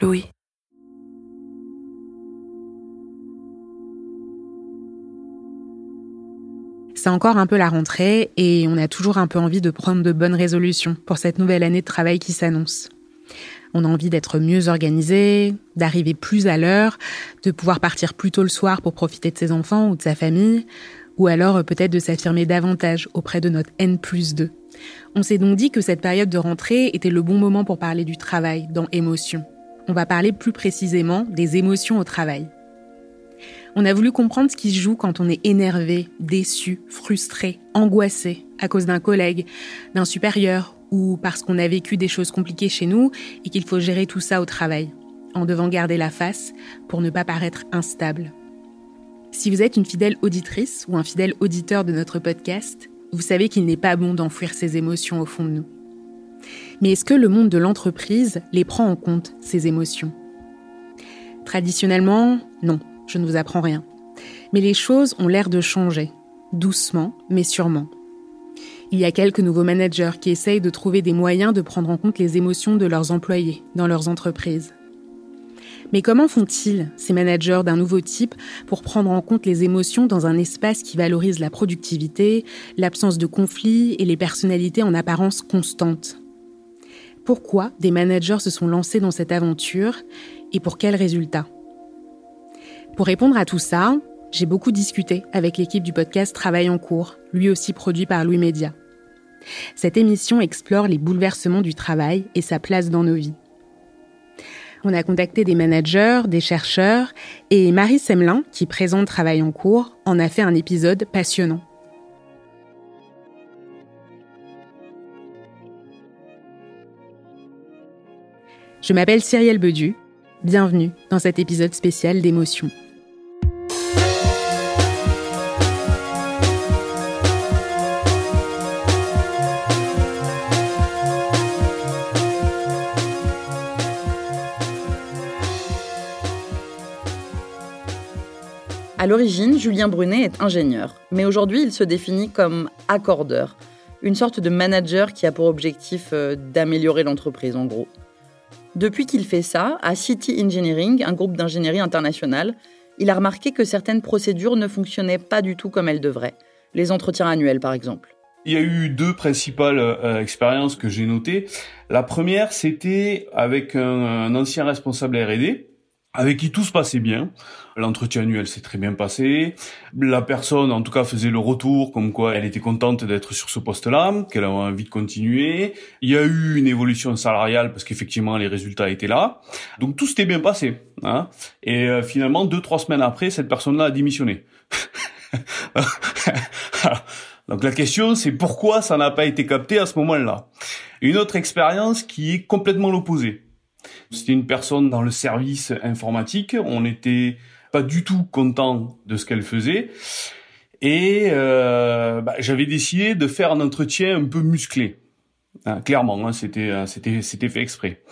Louis. C'est encore un peu la rentrée et on a toujours un peu envie de prendre de bonnes résolutions pour cette nouvelle année de travail qui s'annonce. On a envie d'être mieux organisé, d'arriver plus à l'heure, de pouvoir partir plus tôt le soir pour profiter de ses enfants ou de sa famille, ou alors peut-être de s'affirmer davantage auprès de notre N plus 2. On s'est donc dit que cette période de rentrée était le bon moment pour parler du travail dans émotion. On va parler plus précisément des émotions au travail. On a voulu comprendre ce qui se joue quand on est énervé, déçu, frustré, angoissé à cause d'un collègue, d'un supérieur ou parce qu'on a vécu des choses compliquées chez nous et qu'il faut gérer tout ça au travail, en devant garder la face pour ne pas paraître instable. Si vous êtes une fidèle auditrice ou un fidèle auditeur de notre podcast, vous savez qu'il n'est pas bon d'enfouir ses émotions au fond de nous. Mais est-ce que le monde de l'entreprise les prend en compte, ces émotions? Traditionnellement, non, je ne vous apprends rien. Mais les choses ont l'air de changer, doucement mais sûrement. Il y a quelques nouveaux managers qui essayent de trouver des moyens de prendre en compte les émotions de leurs employés dans leurs entreprises. Mais comment font-ils, ces managers d'un nouveau type, pour prendre en compte les émotions dans un espace qui valorise la productivité, l'absence de conflits et les personnalités en apparence constantes? Pourquoi des managers se sont lancés dans cette aventure et pour quels résultats? Pour répondre à tout ça, j'ai beaucoup discuté avec l'équipe du podcast Travail en cours, lui aussi produit par Louis Média. Cette émission explore les bouleversements du travail et sa place dans nos vies. On a contacté des managers, des chercheurs, et Marie Semelin, qui présente Travail en cours, en a fait un épisode passionnant. Je m'appelle Cyrielle Bedu. Bienvenue dans cet épisode spécial d'émotion. À l'origine, Julien Brunet est ingénieur, mais aujourd'hui il se définit comme accordeur, une sorte de manager qui a pour objectif euh, d'améliorer l'entreprise en gros. Depuis qu'il fait ça, à City Engineering, un groupe d'ingénierie internationale, il a remarqué que certaines procédures ne fonctionnaient pas du tout comme elles devraient. Les entretiens annuels par exemple. Il y a eu deux principales euh, expériences que j'ai notées. La première, c'était avec un, un ancien responsable R&D avec qui tout se passait bien. L'entretien annuel s'est très bien passé. La personne, en tout cas, faisait le retour comme quoi elle était contente d'être sur ce poste-là, qu'elle avait envie de continuer. Il y a eu une évolution salariale parce qu'effectivement les résultats étaient là. Donc tout s'était bien passé. Hein. Et euh, finalement, deux trois semaines après, cette personne-là a démissionné. Donc la question, c'est pourquoi ça n'a pas été capté à ce moment-là? Une autre expérience qui est complètement l'opposé. C'était une personne dans le service informatique. On n'était pas du tout content de ce qu'elle faisait. Et euh, bah, j'avais décidé de faire un entretien un peu musclé. Hein, clairement, hein, c'était euh, c'était c'était fait exprès.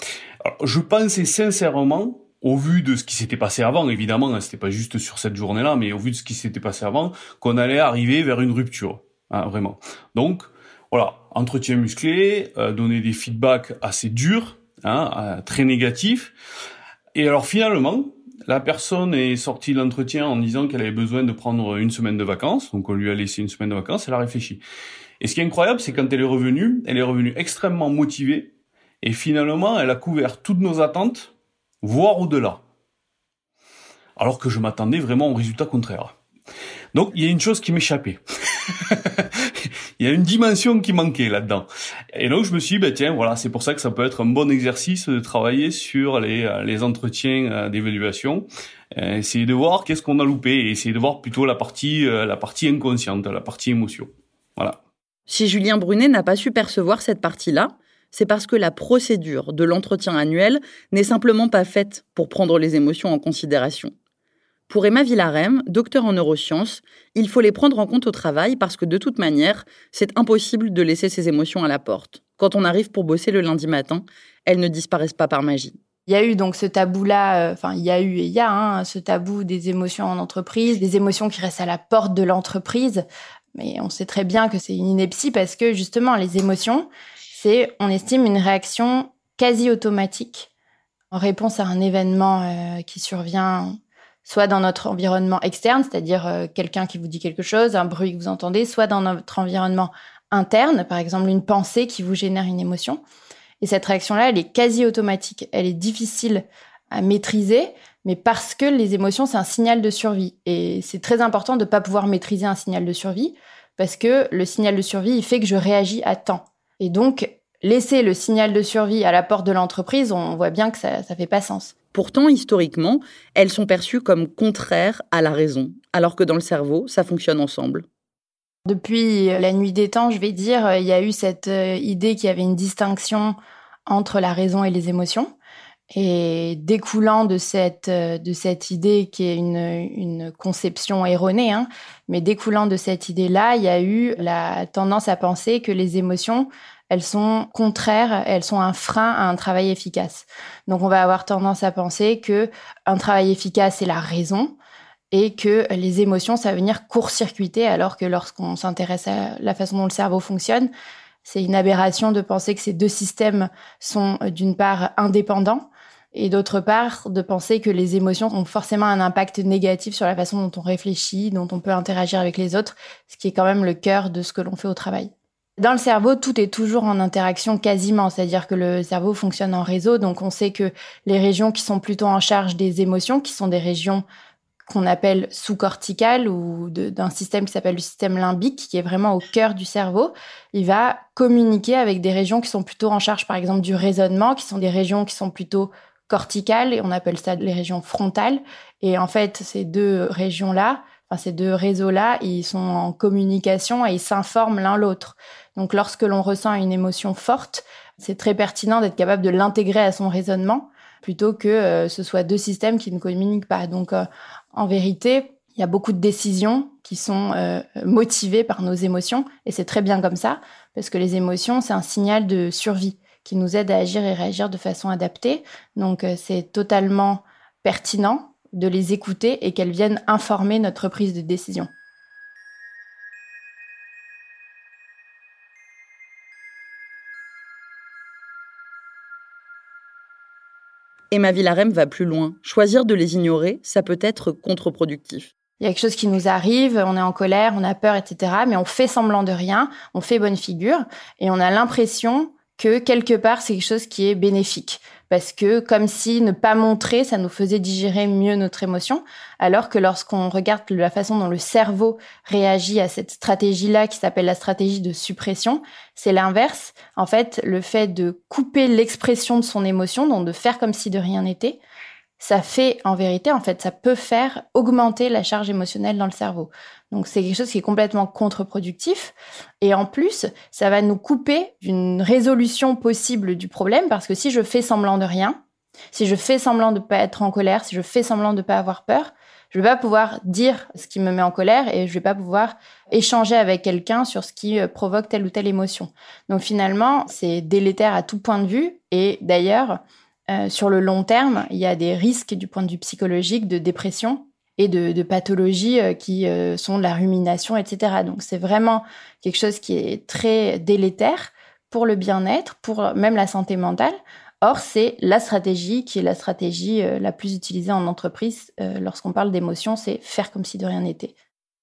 je pensais sincèrement, au vu de ce qui s'était passé avant, évidemment, hein, c'était pas juste sur cette journée-là, mais au vu de ce qui s'était passé avant, qu'on allait arriver vers une rupture, hein, vraiment. Donc voilà, entretien musclé, euh, donner des feedbacks assez durs, hein, euh, très négatif. Et alors finalement, la personne est sortie de l'entretien en disant qu'elle avait besoin de prendre une semaine de vacances, donc on lui a laissé une semaine de vacances, elle a réfléchi. Et ce qui est incroyable, c'est quand elle est revenue, elle est revenue extrêmement motivée, et finalement, elle a couvert toutes nos attentes, voire au-delà. Alors que je m'attendais vraiment au résultat contraire. Donc, il y a une chose qui m'échappait. il y a une dimension qui manquait là-dedans. Et donc je me suis dit, bah, tiens, voilà, c'est pour ça que ça peut être un bon exercice de travailler sur les, euh, les entretiens euh, d'évaluation, euh, essayer de voir qu'est-ce qu'on a loupé, et essayer de voir plutôt la partie, la partie inconsciente, la partie émotion. Voilà. Si Julien Brunet n'a pas su percevoir cette partie-là, c'est parce que la procédure de l'entretien annuel n'est simplement pas faite pour prendre les émotions en considération. Pour Emma Villarem, docteur en neurosciences, il faut les prendre en compte au travail parce que de toute manière, c'est impossible de laisser ses émotions à la porte. Quand on arrive pour bosser le lundi matin, elles ne disparaissent pas par magie. Il y a eu donc ce tabou-là, euh, enfin il y a eu et il y a hein, ce tabou des émotions en entreprise, des émotions qui restent à la porte de l'entreprise. Mais on sait très bien que c'est une ineptie parce que justement les émotions, c'est, on estime, une réaction quasi automatique en réponse à un événement euh, qui survient soit dans notre environnement externe, c'est-à-dire euh, quelqu'un qui vous dit quelque chose, un bruit que vous entendez, soit dans notre environnement interne, par exemple une pensée qui vous génère une émotion. Et cette réaction-là, elle est quasi automatique, elle est difficile à maîtriser, mais parce que les émotions, c'est un signal de survie. Et c'est très important de ne pas pouvoir maîtriser un signal de survie, parce que le signal de survie, il fait que je réagis à temps. Et donc, laisser le signal de survie à la porte de l'entreprise, on voit bien que ça ne fait pas sens. Pourtant, historiquement, elles sont perçues comme contraires à la raison, alors que dans le cerveau, ça fonctionne ensemble. Depuis la nuit des temps, je vais dire, il y a eu cette euh, idée qu'il y avait une distinction entre la raison et les émotions. Et découlant de cette, euh, de cette idée qui est une, une conception erronée, hein, mais découlant de cette idée-là, il y a eu la tendance à penser que les émotions, elles sont contraires, elles sont un frein à un travail efficace. Donc on va avoir tendance à penser que un travail efficace c'est la raison et que les émotions ça va venir court-circuiter alors que lorsqu'on s'intéresse à la façon dont le cerveau fonctionne, c'est une aberration de penser que ces deux systèmes sont euh, d'une part indépendants et d'autre part de penser que les émotions ont forcément un impact négatif sur la façon dont on réfléchit, dont on peut interagir avec les autres, ce qui est quand même le cœur de ce que l'on fait au travail. Dans le cerveau, tout est toujours en interaction quasiment, c'est-à-dire que le cerveau fonctionne en réseau, donc on sait que les régions qui sont plutôt en charge des émotions, qui sont des régions qu'on appelle sous-corticales ou d'un système qui s'appelle le système limbique, qui est vraiment au cœur du cerveau, il va communiquer avec des régions qui sont plutôt en charge, par exemple, du raisonnement, qui sont des régions qui sont plutôt corticales, et on appelle ça les régions frontales. Et en fait, ces deux régions-là, enfin, ces deux réseaux-là, ils sont en communication et ils s'informent l'un l'autre. Donc lorsque l'on ressent une émotion forte, c'est très pertinent d'être capable de l'intégrer à son raisonnement plutôt que euh, ce soit deux systèmes qui ne communiquent pas. Donc euh, en vérité, il y a beaucoup de décisions qui sont euh, motivées par nos émotions et c'est très bien comme ça parce que les émotions, c'est un signal de survie qui nous aide à agir et réagir de façon adaptée. Donc c'est totalement pertinent de les écouter et qu'elles viennent informer notre prise de décision. Emma Villarem va plus loin. Choisir de les ignorer, ça peut être contre-productif. Il y a quelque chose qui nous arrive, on est en colère, on a peur, etc. Mais on fait semblant de rien, on fait bonne figure et on a l'impression que quelque part c'est quelque chose qui est bénéfique parce que comme si ne pas montrer, ça nous faisait digérer mieux notre émotion, alors que lorsqu'on regarde la façon dont le cerveau réagit à cette stratégie-là, qui s'appelle la stratégie de suppression, c'est l'inverse. En fait, le fait de couper l'expression de son émotion, donc de faire comme si de rien n'était, ça fait en vérité, en fait, ça peut faire augmenter la charge émotionnelle dans le cerveau. Donc c'est quelque chose qui est complètement contre-productif. Et en plus, ça va nous couper d'une résolution possible du problème parce que si je fais semblant de rien, si je fais semblant de ne pas être en colère, si je fais semblant de ne pas avoir peur, je vais pas pouvoir dire ce qui me met en colère et je vais pas pouvoir échanger avec quelqu'un sur ce qui euh, provoque telle ou telle émotion. Donc finalement, c'est délétère à tout point de vue. Et d'ailleurs, euh, sur le long terme, il y a des risques du point de vue psychologique de dépression et de, pathologies euh, qui euh, sont de la rumination, etc. Donc c'est vraiment quelque chose qui est très délétère pour le bien-être, pour même la santé mentale. Or, c'est la stratégie qui est la stratégie la plus utilisée en entreprise lorsqu'on parle d'émotion, c'est faire comme si de rien n'était.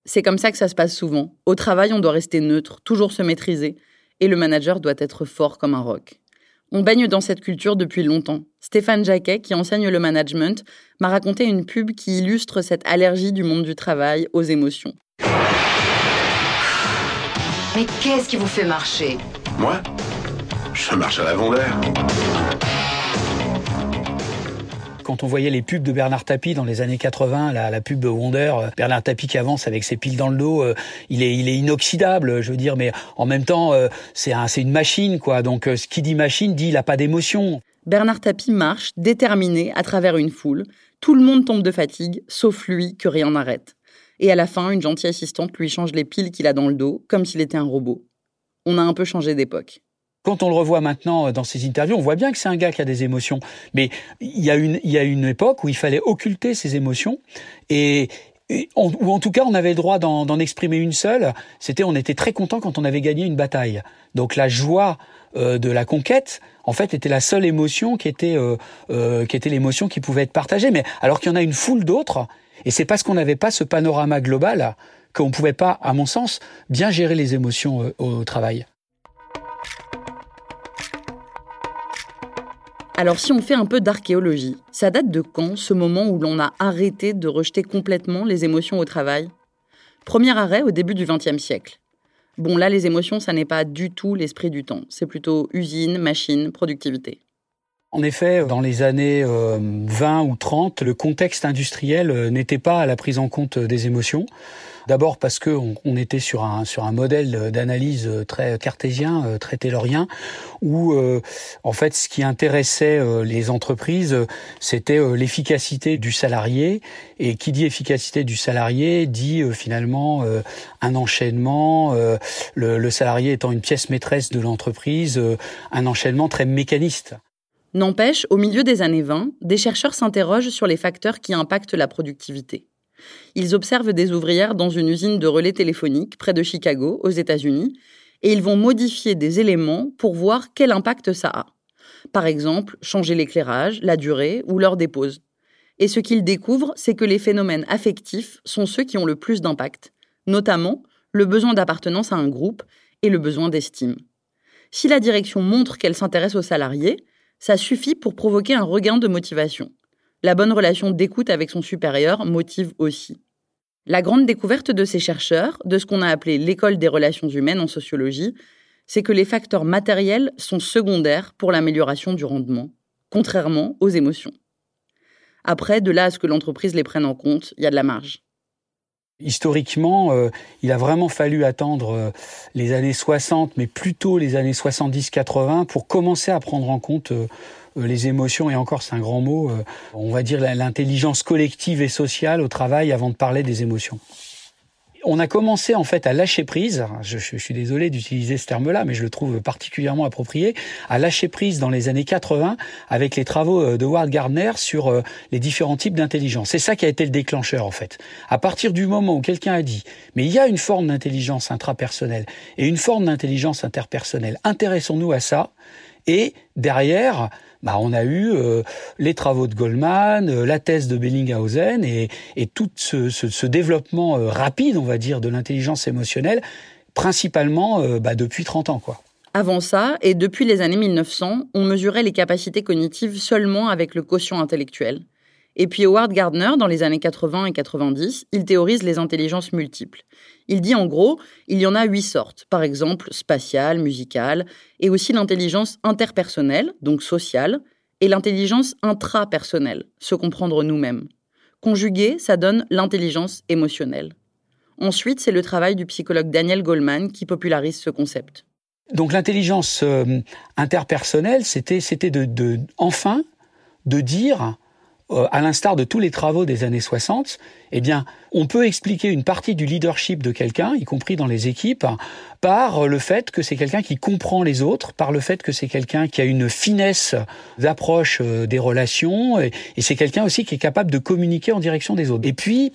C'est comme ça que ça se passe souvent. Au travail, on doit rester neutre, toujours se maîtriser, et le manager doit être fort comme un roc. On baigne dans cette culture depuis longtemps. Stéphane Jacquet, qui enseigne le management, m'a raconté une pub qui illustre cette allergie du monde du travail aux émotions. Mais qu'est-ce qui vous fait marcher? Moi? Je marche à l'avant d'air. Quand on voyait les pubs de Bernard Tapie dans les années 80, la, la pub Wonder, euh, Bernard Tapie qui avance avec ses piles dans le dos, euh, il est, il est inoxydable, je veux dire, mais en même temps, euh, c'est un, c'est une machine, quoi. Donc, ce qui dit machine dit il a pas d'émotion. Bernard Tapie marche, déterminé, à travers une foule. Tout le monde tombe de fatigue, sauf lui, que rien n'arrête. Et à la fin, une gentille assistante lui change les piles qu'il a dans le dos, comme s'il était un robot. On a un peu changé d'époque. Quand on le revoit maintenant euh, dans ses interviews, on voit bien que c'est un gars qui a des émotions. Mais il y a une, il y a une époque où il fallait occulter ses émotions et, ou en tout cas on avait le droit d'en exprimer une seule. C'était, on était très content quand on avait gagné une bataille. Donc la joie euh, de la conquête, en fait, était la seule émotion qui était, euh, euh qui était l'émotion qui pouvait être partagée. Mais alors qu'il y en a une foule d'autres, et c'est parce qu'on n'avait pas ce panorama global qu'on pouvait pas, à mon sens, bien gérer les émotions au travail. Alors si on fait un peu d'archéologie, ça date de quand ce moment où l'on a arrêté de rejeter complètement les émotions au travail? Premier arrêt au début du XXe siècle. Bon là les émotions ça n'est pas du tout l'esprit du temps, c'est plutôt usine, machine, productivité. En effet, dans les années 20 euh, ou 30, le contexte industriel euh, n'était pas à la prise en compte des émotions. D'abord parce que on, était sur un sur un modèle d'analyse très cartésien, euh, très taylorien, où euh, en fait ce qui intéressait euh, les entreprises, c'était l'efficacité du salarié. Et qui dit efficacité du salarié dit finalement un enchaînement, le, le salarié étant une pièce maîtresse de l'entreprise, un enchaînement très mécaniste. N'empêche, au milieu des années 20, des chercheurs s'interrogent sur les facteurs qui impactent la productivité. Ils observent des ouvrières dans une usine de relais téléphoniques près de Chicago, aux États-Unis, et ils vont modifier des éléments pour voir quel impact ça a. Par exemple, changer l'éclairage, la durée ou l'heure des pauses. Et ce qu'ils découvrent, c'est que les phénomènes affectifs sont ceux qui ont le plus d'impact, notamment le besoin d'appartenance à un groupe et le besoin d'estime. Si la direction montre qu'elle s'intéresse aux salariés, ça suffit pour provoquer un regain de motivation la bonne relation d'écoute avec son supérieur motive aussi. La grande découverte de ces chercheurs, de ce qu'on a appelé l'école des relations humaines en sociologie, c'est que les facteurs matériels sont secondaires pour l'amélioration du rendement, contrairement aux émotions. Après, de là à ce que l'entreprise les prenne en compte, il y a de la marge. Historiquement, euh, il a vraiment fallu attendre euh, les années 60, mais plutôt les années 70-80 pour commencer à prendre en compte euh, les émotions, et encore c'est un grand mot, euh, on va dire l'intelligence collective et sociale au travail avant de parler des émotions. On a commencé en fait à lâcher prise, je, suis désolé d'utiliser ce terme-là, mais je le trouve particulièrement approprié, à lâcher prise dans les années 80 avec les travaux euh, de Ward Gardner sur les différents types d'intelligence. C'est ça qui a été le déclencheur en fait. À partir du moment où quelqu'un a dit, mais il y a une forme d'intelligence intrapersonnelle et une forme d'intelligence interpersonnelle, intéressons-nous à ça, et derrière, bah, on a eu euh, les travaux de Goldman, euh, la thèse de Bellinghausen et, et tout ce, ce, ce développement euh, rapide, on va dire, de l'intelligence émotionnelle, principalement bah, depuis 30 ans. quoi. Avant ça, et depuis les années 1900, on mesurait les capacités cognitives seulement avec le quotient intellectuel. Et puis Howard Gardner, dans les années 80 et 90, il théorise les intelligences multiples. Il dit en gros, il y en a huit sortes, par exemple spatiale, musicale, et aussi l'intelligence interpersonnelle, donc sociale, et l'intelligence intrapersonnelle, se comprendre nous-mêmes. Conjugué, ça donne l'intelligence émotionnelle. Ensuite, c'est le travail du psychologue Daniel Goleman qui popularise ce concept. Donc l'intelligence euh, interpersonnelle, c'était de, enfin de dire à l'instar de tous les travaux des années 60, eh bien, on peut expliquer une partie du leadership de quelqu'un, y compris dans les équipes, par le fait que c'est quelqu'un qui comprend les autres, par le fait que c'est quelqu'un qui a une finesse d'approche euh, des relations, et, c'est quelqu'un aussi qui est capable de communiquer en direction des autres. Et puis,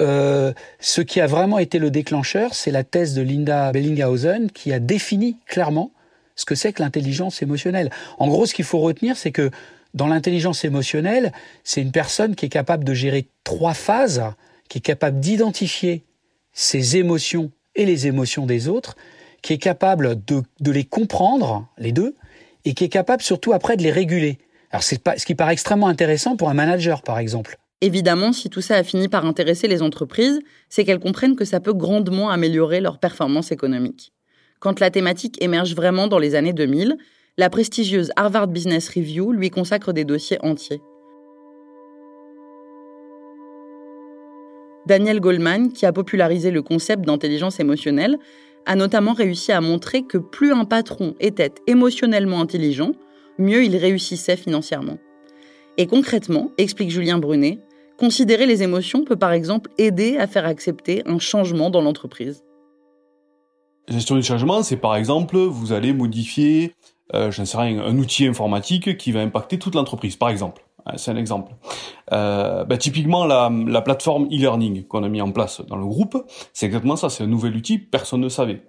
euh, ce qui a vraiment été le déclencheur, c'est la thèse de Linda Bellinghausen qui a défini clairement ce que c'est que l'intelligence émotionnelle. En gros, ce qu'il faut retenir, c'est que dans l'intelligence émotionnelle, c'est une personne qui est capable de gérer trois phases, qui est capable d'identifier ses émotions et les émotions des autres, qui est capable de, les comprendre, les deux, et qui est capable surtout après de les réguler. Alors ce qui paraît extrêmement intéressant pour un manager, par exemple. Évidemment, si tout ça a fini par intéresser les entreprises, c'est qu'elles comprennent que ça peut grandement améliorer leur performance économique. Quand la thématique émerge vraiment dans les années 2000, la prestigieuse Harvard Business Review lui consacre des dossiers entiers. Daniel Goldman, qui a popularisé le concept d'intelligence émotionnelle, a notamment réussi à montrer que plus un patron était émotionnellement intelligent, mieux il réussissait financièrement. Et concrètement, explique Julien Brunet, considérer les émotions peut par exemple aider à faire accepter un changement dans l'entreprise. La gestion du changement, c'est par exemple, vous allez modifier, euh, j'en sais rien, un outil informatique qui va impacter toute l'entreprise, par exemple. C'est un exemple. Euh, bah, typiquement, la, la plateforme e-learning qu'on a mis en place dans le groupe, c'est exactement ça. C'est un nouvel outil, personne ne savait.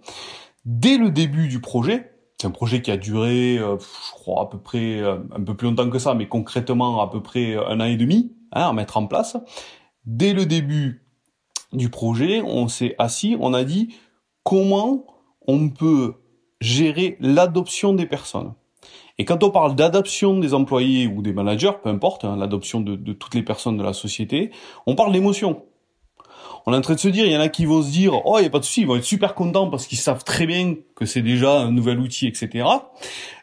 Dès le début du projet, c'est un projet qui a duré, euh, je crois, à peu près euh, un peu plus longtemps que ça, mais concrètement à peu près un an et demi hein, à mettre en place. Dès le début du projet, on s'est assis, on a dit comment on peut gérer l'adoption des personnes. Et quand on parle d'adoption des employés ou des managers, peu importe, hein, l'adoption de, toutes les personnes de la société, on parle d'émotion. On est en train de se dire, il y en a qui vont se dire, oh, il n'y a pas de souci, ils vont être super contents parce qu'ils savent très bien que c'est déjà un nouvel outil, etc.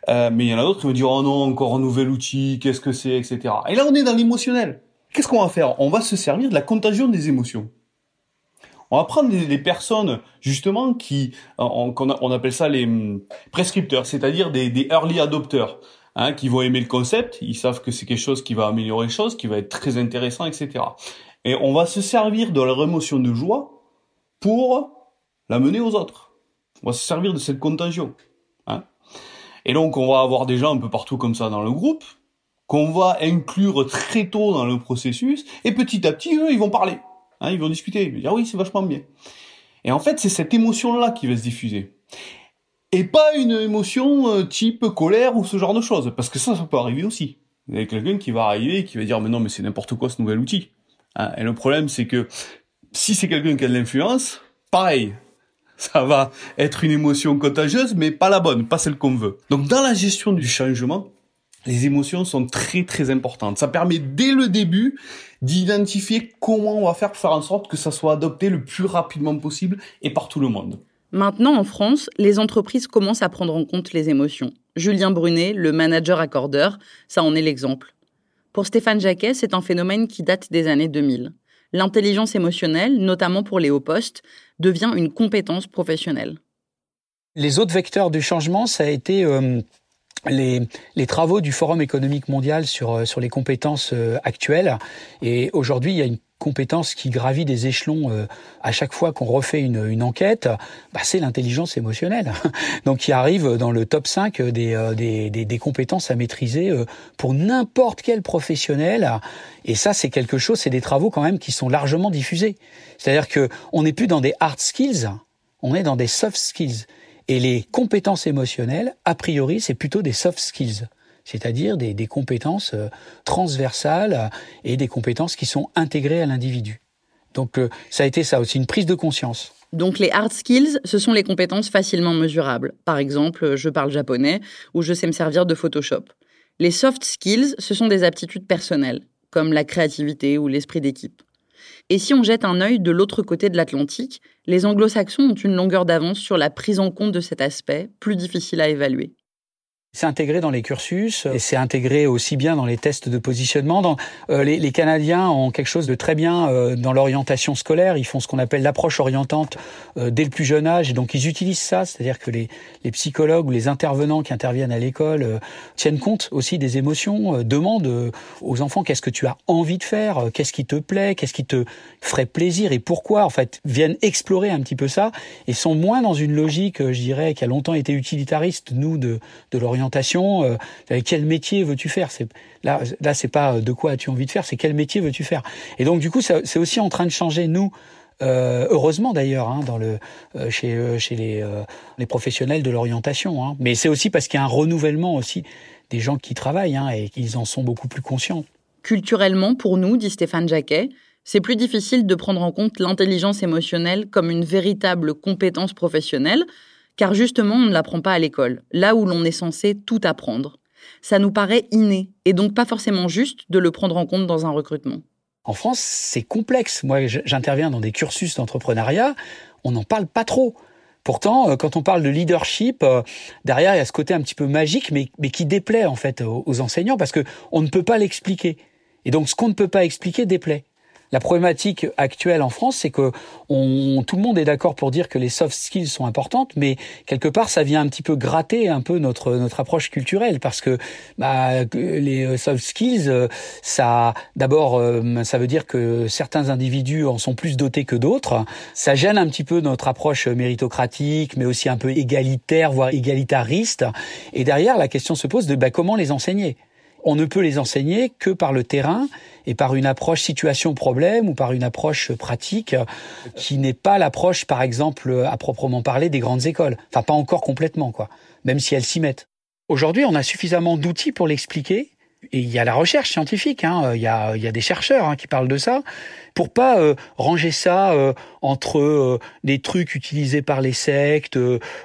Euh, mais il y en a d'autres qui vont dire, oh non, encore un nouvel outil, qu'est-ce que c'est, etc. Et là, on est dans l'émotionnel. Qu'est-ce qu'on va faire? On va se servir de la contagion des émotions. On va prendre les, personnes justement qui, on, on, appelle ça les hum, prescripteurs, c'est-à-dire des, early adopters, hein, qui vont aimer le concept, ils savent que c'est quelque chose qui va améliorer les choses, qui va être très intéressant, etc. Et on va se servir de leur émotion de joie pour la mener aux autres. On va se servir de cette contagion. Hein. Et donc on va avoir des gens un peu partout comme ça dans le groupe, qu'on va inclure très tôt dans le processus, et petit à petit, eux, ils vont parler. Hein, ils vont discuter, ils vont dire ah oui, c'est vachement bien. Et en fait, c'est cette émotion-là qui va se diffuser. Et pas une émotion euh, type colère ou ce genre de choses, parce que ça, ça peut arriver aussi. Vous avez quelqu'un qui va arriver et qui va dire mais non, mais c'est n'importe quoi ce nouvel outil. Hein, et le problème, c'est que si c'est quelqu'un qui a de l'influence, pareil, ça va être une émotion contagieuse, mais pas la bonne, pas celle qu'on veut. Donc dans la gestion du changement, les émotions sont très très importantes. Ça permet dès le début d'identifier comment on va faire pour faire en sorte que ça soit adopté le plus rapidement possible et par tout le monde. Maintenant, en France, les entreprises commencent à prendre en compte les émotions. Julien Brunet, le manager accordeur, ça en est l'exemple. Pour Stéphane Jacquet, c'est un phénomène qui date des années 2000. L'intelligence émotionnelle, notamment pour les hauts postes, devient une compétence professionnelle. Les autres vecteurs du changement, ça a été euh, les, les, travaux du Forum économique mondial sur, euh, sur les compétences euh, actuelles. Et aujourd'hui, il y a une compétence qui gravit des échelons euh, à chaque fois qu'on refait une, une enquête, bah, c'est l'intelligence émotionnelle. Donc qui arrive dans le top 5 des, des, des, des compétences à maîtriser pour n'importe quel professionnel. Et ça, c'est quelque chose, c'est des travaux quand même qui sont largement diffusés. C'est-à-dire que on n'est plus dans des hard skills, on est dans des soft skills. Et les compétences émotionnelles, a priori, c'est plutôt des soft skills, c'est-à-dire des, compétences euh, transversales et des compétences qui sont intégrées à l'individu. Donc euh, ça a été ça aussi, une prise de conscience. Donc les hard skills, ce sont les compétences facilement mesurables. Par exemple, je parle japonais ou je sais me servir de Photoshop. Les soft skills, ce sont des aptitudes personnelles, comme la créativité ou l'esprit d'équipe. Et si on jette un œil de l'autre côté de l'Atlantique, les anglo-saxons ont une longueur d'avance sur la prise en compte de cet aspect, plus difficile à évaluer. C'est intégré dans les cursus et c'est intégré aussi bien dans les tests de positionnement. Euh, les, Canadiens ont quelque chose de très bien euh, dans l'orientation scolaire. Ils font ce qu'on appelle l'approche orientante euh, dès le plus jeune âge donc ils utilisent ça, c'est-à-dire que les, les, psychologues ou les intervenants qui interviennent à l'école tiennent compte aussi des émotions, demandent aux enfants qu'est-ce que tu as envie de faire, qu'est-ce qui te plaît, qu'est-ce qui te ferait plaisir et pourquoi. En fait, viennent explorer un petit peu ça et sont moins dans une logique, je dirais, qui a longtemps été utilitariste nous de, de l'orientation Euh, quel métier veux-tu faire? Là, là, c'est pas euh, de quoi as-tu envie de faire, c'est quel métier veux-tu faire? Et donc du coup, c'est aussi en train de changer nous. Euh, heureusement d'ailleurs, hein, dans le chez les professionnels de l'orientation. Hein. Mais c'est aussi parce qu'il y a un renouvellement aussi des gens qui travaillent hein, et qu'ils en sont beaucoup plus conscients. Culturellement, pour nous, dit Stéphane Jacquet, C'est plus difficile de prendre en compte l'intelligence émotionnelle comme une véritable compétence professionnelle, car justement on ne l'apprend pas à l'école, là où l'on est censé tout apprendre. Ça nous paraît inné, et donc pas forcément juste de le prendre en compte dans un recrutement. En France, c'est complexe. Moi, j'interviens dans des cursus d'entrepreneuriat, on n'en parle pas trop. Pourtant, euh, quand on parle de leadership, euh, derrière, il y a ce côté un petit peu magique, mais, qui déplaît en fait aux enseignants parce que on ne peut pas l'expliquer. Et donc, ce qu'on ne peut pas expliquer déplaît. La problématique actuelle en France, c'est que on, tout le monde est d'accord pour dire que les soft skills sont importantes, mais quelque part, ça vient un petit peu gratter un peu notre notre approche culturelle, parce que bah, les euh, soft skills, euh, ça, d'abord, euh, ça veut dire que certains individus en sont plus dotés que d'autres. Ça gêne un petit peu notre approche méritocratique, mais aussi un peu égalitaire, voire égalitariste. Et derrière, la question se pose de bah, comment les enseigner? On ne peut les enseigner que par le terrain et par une approche situation-problème ou par une approche pratique qui n'est pas l'approche, par exemple, à proprement parler des grandes écoles. Enfin, pas encore complètement, quoi. Même si elles s'y mettent. Aujourd'hui, on a suffisamment d'outils pour l'expliquer et il y a la recherche scientifique, hein, il, y a, il y a des chercheurs hein, qui parlent de ça, pour pas euh, ranger ça euh, entre euh, des trucs utilisés par les sectes,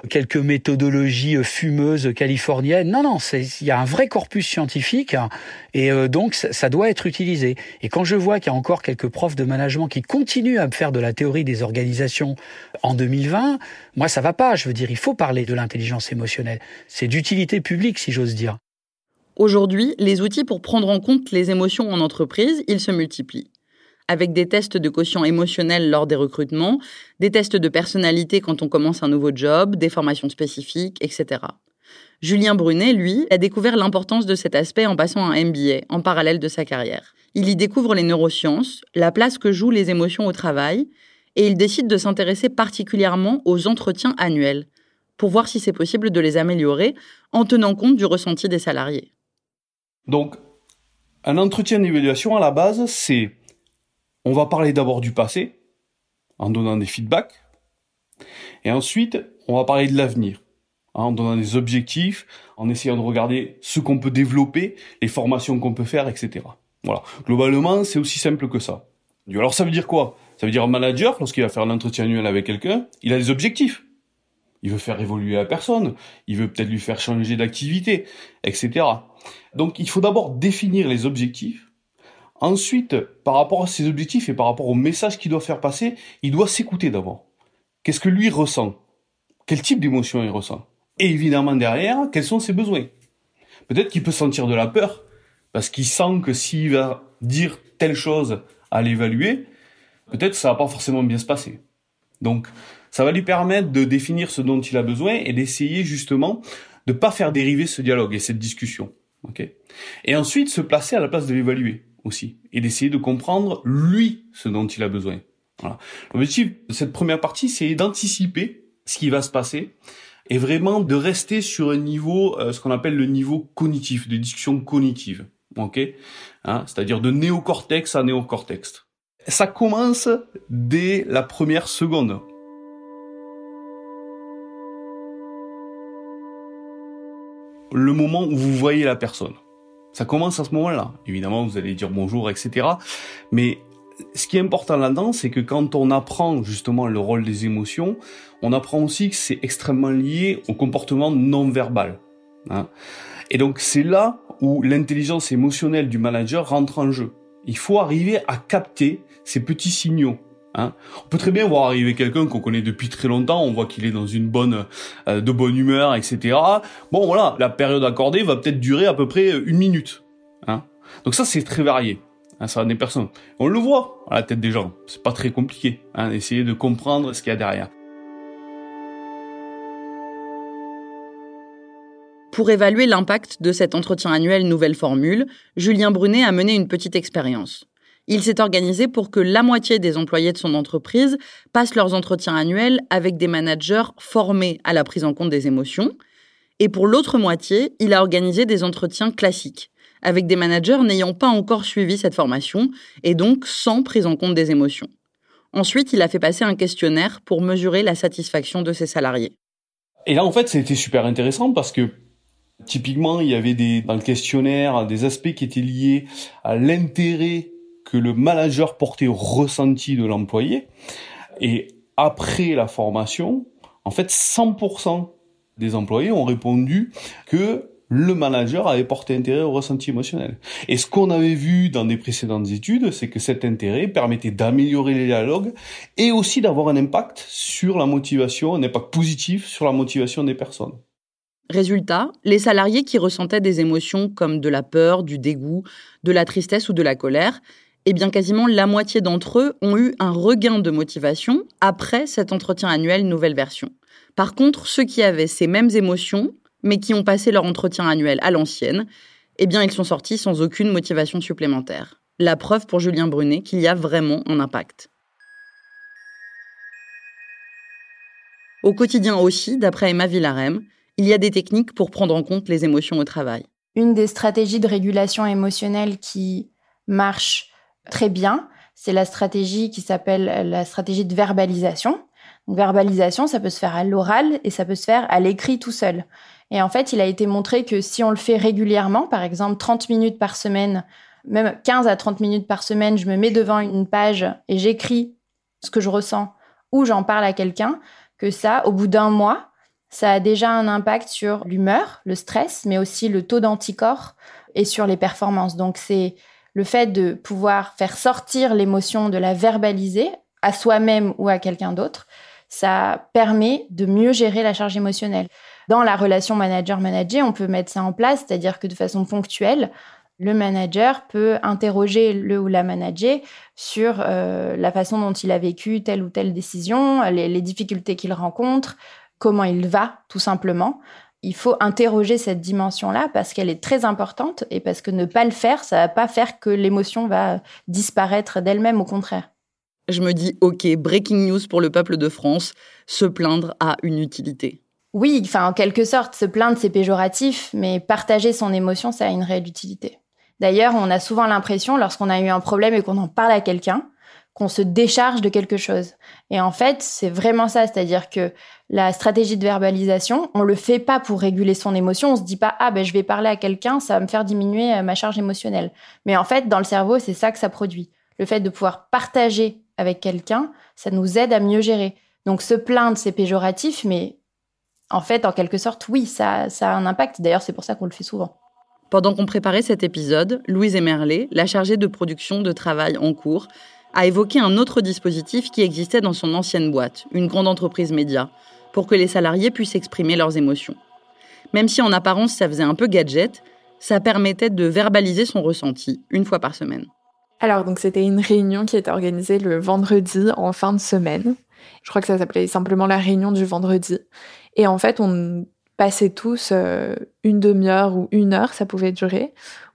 quelques méthodologies fumeuses californiennes. Non, non, il y a un vrai corpus scientifique hein, et donc ça, ça, doit être utilisé. Et quand je vois qu'il y a encore quelques profs de management qui continuent à me faire de la théorie des organisations en 2020, moi ça va pas. Je veux dire, il faut parler de l'intelligence émotionnelle. C'est d'utilité publique, si j'ose dire. Aujourd'hui, les outils pour prendre en compte les émotions en entreprise, ils se multiplient. Avec des tests de quotient émotionnel lors des recrutements, des tests de personnalité quand on commence un nouveau job, des formations spécifiques, etc. Julien Brunet, lui, a découvert l'importance de cet aspect en passant un MBA en parallèle de sa carrière. Il y découvre les neurosciences, la place que jouent les émotions au travail, et il décide de s'intéresser particulièrement aux entretiens annuels, pour voir si c'est possible de les améliorer en tenant compte du ressenti des salariés. Donc, un entretien d'évaluation à la base, c'est on va parler d'abord du passé, en donnant des feedbacks, et ensuite on va parler de l'avenir, en donnant des objectifs, en essayant de regarder ce qu'on peut développer, les formations qu'on peut faire, etc. Voilà. Globalement, c'est aussi simple que ça. Alors ça veut dire quoi? Ça veut dire un manager, lorsqu'il va faire un entretien annuel avec quelqu'un, il a des objectifs. Il veut faire évoluer la personne, il veut peut-être lui faire changer d'activité, etc. Donc il faut d'abord définir les objectifs. Ensuite, par rapport à ces objectifs et par rapport au message qu'il doit faire passer, il doit s'écouter d'abord. Qu'est-ce que lui ressent? Quel type d'émotion il ressent? Et évidemment derrière, quels sont ses besoins? Peut-être qu'il peut sentir de la peur, parce qu'il sent que s'il va dire telle chose à l'évaluer, peut-être ça va pas forcément bien se passer. Donc, ça va lui permettre de définir ce dont il a besoin et d'essayer justement de pas faire dériver ce dialogue et cette discussion. et ensuite, se placer à la place de l'évaluer aussi et d'essayer de comprendre lui ce dont il a besoin. Voilà. L'objectif de cette première partie, c'est d'anticiper ce qui va se passer et vraiment de rester sur un niveau, euh, ce qu'on appelle le niveau cognitif, de discussion cognitive. Ok, hein, c'est-à-dire de néocortex à néocortex. Ça commence dès la première seconde. Le moment où vous voyez la personne. Ça commence à ce moment-là. Évidemment, vous allez dire bonjour, etc. Mais ce qui est important là-dedans, c'est que quand on apprend justement le rôle des émotions, on apprend aussi que c'est extrêmement lié au comportement non verbal. Hein. Et donc c'est là où l'intelligence émotionnelle du manager rentre en jeu. Il faut arriver à capter ces petits signaux. Hein. On peut très bien voir arriver quelqu'un qu'on connaît depuis très longtemps, on voit qu'il est dans une bonne, euh, de bonne humeur, etc. Bon voilà, la période accordée va peut-être durer à peu près une minute. Hein. Donc ça c'est très varié. Hein, ça des personnes. On le voit à la tête des gens. C'est pas très compliqué. Hein, essayer de comprendre ce qu'il y a derrière. Pour évaluer l'impact de cet entretien annuel nouvelle formule, Julien Brunet a mené une petite expérience. Il s'est organisé pour que la moitié des employés de son entreprise passent leurs entretiens annuels avec des managers formés à la prise en compte des émotions. Et pour l'autre moitié, il a organisé des entretiens classiques, avec des managers n'ayant pas encore suivi cette formation et donc sans prise en compte des émotions. Ensuite, il a fait passer un questionnaire pour mesurer la satisfaction de ses salariés. Et là, en fait, c'était super intéressant parce que typiquement, il y avait dans le questionnaire des aspects qui étaient liés à l'intérêt que le manager portait au ressenti de l'employé. Et après la formation, en fait, 100% des employés ont répondu que le manager avait porté intérêt au ressenti émotionnel. Et ce qu'on avait vu dans des précédentes études, c'est que cet intérêt permettait d'améliorer les dialogues et aussi d'avoir un impact sur la motivation, un impact positif sur la motivation des personnes. Résultat, les salariés qui ressentaient des émotions comme de la peur, du dégoût, de la tristesse ou de la colère, eh bien quasiment la moitié d'entre eux ont eu un regain de motivation après cet entretien annuel nouvelle version. Par contre, ceux qui avaient ces mêmes émotions, mais qui ont passé leur entretien annuel à l'ancienne, eh bien ils sont sortis sans aucune motivation supplémentaire. La preuve pour Julien Brunet qu'il y a vraiment un impact. Au quotidien aussi, d'après Emma Villarem, il y a des techniques pour prendre en compte les émotions au travail. Une des stratégies de régulation émotionnelle qui marche très bien, c'est la stratégie qui s'appelle la stratégie de verbalisation. verbalisation, ça peut se faire à l'oral et ça peut se faire à l'écrit tout seul. Et en fait, il a été montré que si on le fait régulièrement, par exemple 30 minutes par semaine, même 15 à 30 minutes par semaine, je me mets devant une page et j'écris ce que je ressens ou j'en parle à quelqu'un, que ça, au bout d'un mois, ça a déjà un impact sur l'humeur, le stress, mais aussi le taux d'anticorps et sur les performances. Donc c'est le fait de pouvoir faire sortir l'émotion, de la verbaliser à soi-même ou à quelqu'un d'autre, ça permet de mieux gérer la charge émotionnelle. Dans la relation manager-manager, on peut mettre ça en place, c'est-à-dire que de façon ponctuelle, le manager peut interroger le ou la manager sur euh, la façon dont il a vécu telle ou telle décision, les difficultés qu'il rencontre, comment il va, tout simplement. Il faut interroger cette dimension-là parce qu'elle est très importante et parce que ne pas le faire, ça va pas faire que l'émotion va disparaître d'elle-même, au contraire. Je me dis, ok, breaking news pour le peuple de France, se plaindre a une utilité. Oui, enfin, en quelque sorte, se plaindre, c'est péjoratif, mais partager son émotion, ça a une réelle utilité. D'ailleurs, on a souvent l'impression, lorsqu'on a eu un problème et qu'on en parle à quelqu'un, qu'on se décharge de quelque chose. Et en fait, c'est vraiment ça, c'est-à-dire que la stratégie de verbalisation, on le fait pas pour réguler son émotion, on se dit pas ah ben je vais parler à quelqu'un, ça va me faire diminuer euh, ma charge émotionnelle. Mais en fait, dans le cerveau, c'est ça que ça produit. Le fait de pouvoir partager avec quelqu'un, ça nous aide à mieux gérer. Donc se plaindre, c'est péjoratif, mais en fait, en quelque sorte, oui, ça, ça a un impact. D'ailleurs, c'est pour ça qu'on le fait souvent. Pendant qu'on préparait cet épisode, Louise Emerlet, la chargée de production de travail en cours, a évoqué un autre dispositif qui existait dans son ancienne boîte, une grande entreprise média, pour que les salariés puissent exprimer leurs émotions. Même si en apparence ça faisait un peu gadget, ça permettait de verbaliser son ressenti une fois par semaine. Alors donc c'était une réunion qui était organisée le vendredi en fin de semaine. Je crois que ça s'appelait simplement la réunion du vendredi. Et en fait, on passait tous euh, une demi-heure ou une heure, ça pouvait durer,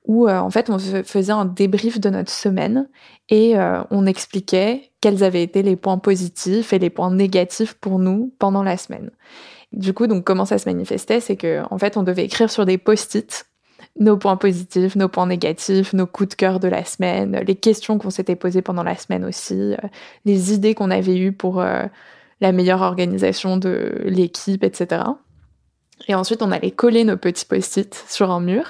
où euh, en fait on faisait un débrief de notre semaine et euh, on expliquait quels avaient été les points positifs et les points négatifs pour nous pendant la semaine. Du coup, donc comment ça se manifestait, c'est que en fait on devait écrire sur des post-it nos points positifs, nos points négatifs, nos coups de cœur de la semaine, les questions qu'on s'était posées pendant la semaine aussi, les idées qu'on avait eues pour la meilleure organisation de l'équipe, etc. Et ensuite, on allait coller nos petits post-it sur un mur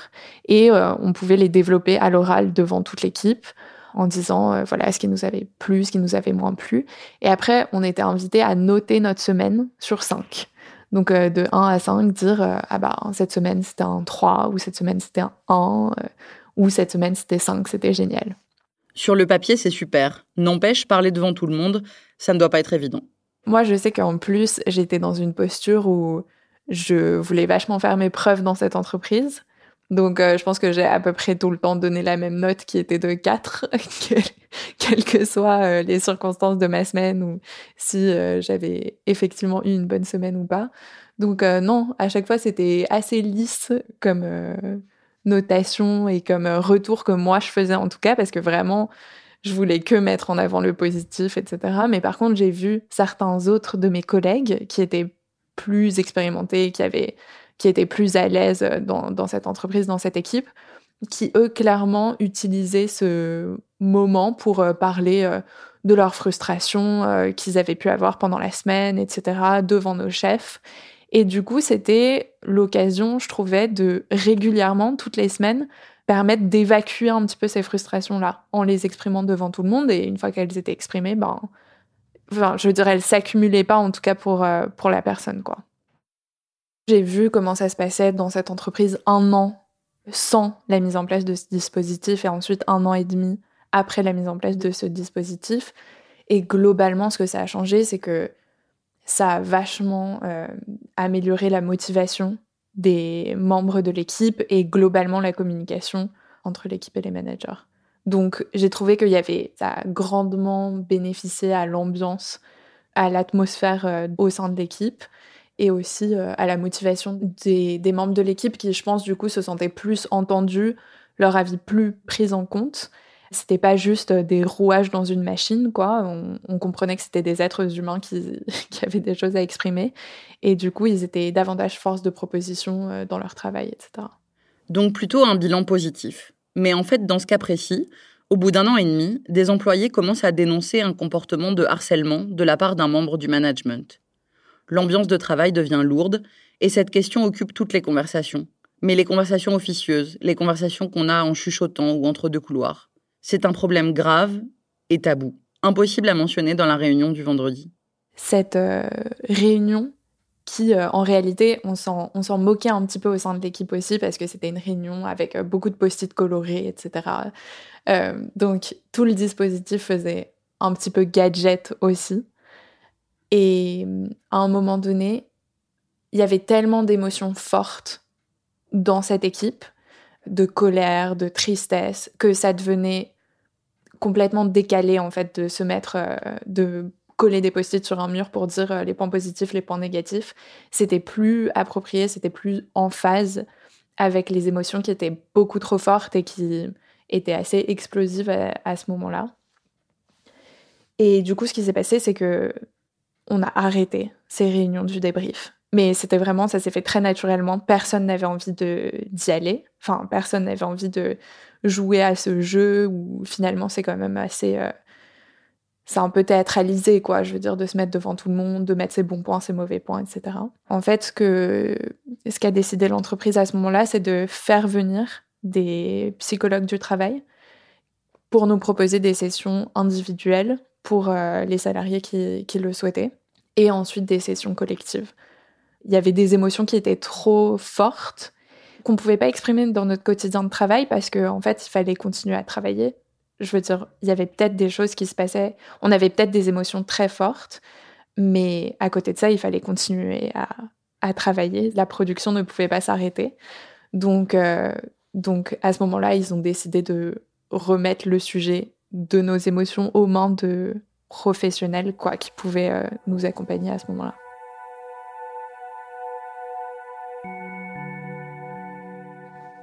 et euh, on pouvait les développer à l'oral devant toute l'équipe en disant euh, voilà ce qui nous avait plu, ce qui nous avait moins plu. Et après, on était invité à noter notre semaine sur 5. Donc euh, de 1 à 5, dire ah bah cette semaine c'était un 3 ou cette semaine c'était un 1 ou cette semaine c'était 5, c'était génial. Sur le papier, c'est super. N'empêche, parler devant tout le monde, ça ne doit pas être évident. Moi, je sais qu'en plus, j'étais dans une posture où je voulais vachement faire mes preuves dans cette entreprise. Donc, euh, je pense que j'ai à peu près tout le temps donné la même note qui était de 4, quelles que soient euh, les circonstances de ma semaine ou si euh, j'avais effectivement eu une bonne semaine ou pas. Donc, non, à chaque fois, c'était assez lisse comme notation et comme retour que moi je faisais en tout cas, parce que vraiment, je voulais que mettre en avant le positif, etc. Mais par contre, j'ai vu certains autres de mes collègues qui étaient plus expérimentés, qui avaient qui étaient plus à l'aise dans, dans cette entreprise, dans cette équipe, qui eux clairement utilisaient ce moment pour euh, parler euh, de leur frustration euh, qu'ils avaient pu avoir pendant la semaine, etc., devant nos chefs. Et du coup, c'était l'occasion, je trouvais, de régulièrement, toutes les semaines, permettre d'évacuer un petit peu ces frustrations-là en les exprimant devant tout le monde. Et une fois qu'elles étaient exprimées, ben, enfin, je dirais, elles s'accumulaient pas, en tout cas pour, euh, pour la personne, quoi. J'ai vu comment ça se passait dans cette entreprise un an sans la mise en place de ce dispositif et ensuite un an et demi après la mise en place de ce dispositif. Et globalement, ce que ça a changé, c'est que ça a vachement euh, amélioré la motivation des membres de l'équipe et globalement la communication entre l'équipe et les managers. Donc j'ai trouvé qu'il y avait, ça a grandement bénéficié à l'ambiance, à l'atmosphère euh, au sein de l'équipe et aussi euh, à la motivation des, membres de l'équipe qui, je pense, du coup, se sentaient plus entendus, leur avis plus pris en compte c'était pas juste des rouages dans une machine, quoi. On, comprenait que c'était des êtres humains qui, qui, avaient des choses à exprimer. Et du coup, ils étaient davantage force de proposition euh, dans leur travail, etc. Donc plutôt un bilan positif. Mais en fait, dans ce cas précis, au bout d'un an et demi, des employés commencent à dénoncer un comportement de harcèlement de la part d'un membre du management. L'ambiance de travail devient lourde et cette question occupe toutes les conversations. Mais les conversations officieuses, les conversations qu'on a en chuchotant ou entre deux couloirs. C'est un problème grave et tabou, impossible à mentionner dans la réunion du vendredi. Cette euh, réunion qui, euh, en réalité, on s'en, moquait un petit peu au sein de l'équipe aussi parce que c'était une réunion avec euh, beaucoup de post-it colorés, etc. donc, tout le dispositif faisait un petit peu gadget aussi. Et à un moment donné, il y avait tellement d'émotions fortes dans cette équipe de colère, de tristesse, que ça devenait complètement décalé en fait de se mettre, euh, de coller des post-it sur un mur pour dire euh, les points positifs, les points négatifs. C'était plus approprié, c'était plus en phase avec les émotions qui étaient beaucoup trop fortes et qui étaient assez explosives à, ce moment-là. Et du coup, ce qui s'est passé, c'est que on a arrêté ces réunions du débrief. Mais c'était vraiment, ça s'est fait très naturellement. Personne n'avait envie d'y aller. Enfin, personne n'avait envie de jouer à ce jeu où finalement c'est quand même assez. Euh, c'est un peu théâtralisé, quoi. Je veux dire, de se mettre devant tout le monde, de mettre ses bons points, ses mauvais points, etc. En fait, ce qu'a décidé l'entreprise à ce moment-là, c'est de faire venir des psychologues du travail pour nous proposer des sessions individuelles pour euh, les salariés qui, le souhaitaient et ensuite des sessions collectives il y avait des émotions qui étaient trop fortes qu'on pouvait pas exprimer dans notre quotidien de travail parce qu'en en fait, il fallait continuer à travailler. Je veux dire, il y avait peut-être des choses qui se passaient, on avait peut-être des émotions très fortes, mais à côté de ça, il fallait continuer à, travailler. La production ne pouvait pas s'arrêter. Donc, euh, donc à ce moment-là, ils ont décidé de remettre le sujet de nos émotions aux mains de professionnels quoi, qui pouvaient euh, nous accompagner à ce moment-là.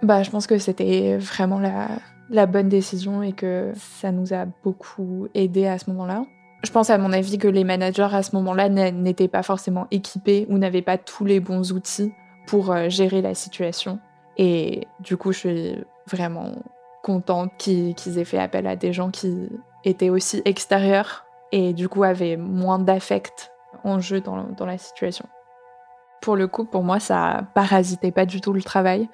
Bah, je pense que c'était vraiment la, la bonne décision et que ça nous a beaucoup aidé à ce moment-là. Je pense à mon avis que les managers à ce moment-là n'étaient pas forcément équipés ou n'avaient pas tous les bons outils pour euh, gérer la situation. Et du coup, je suis vraiment contente qu'ils aient fait appel à des gens qui étaient aussi extérieurs et du coup avaient moins d'affect en jeu dans, dans la situation. Pour le coup, pour moi, ça parasitait pas du tout le travail.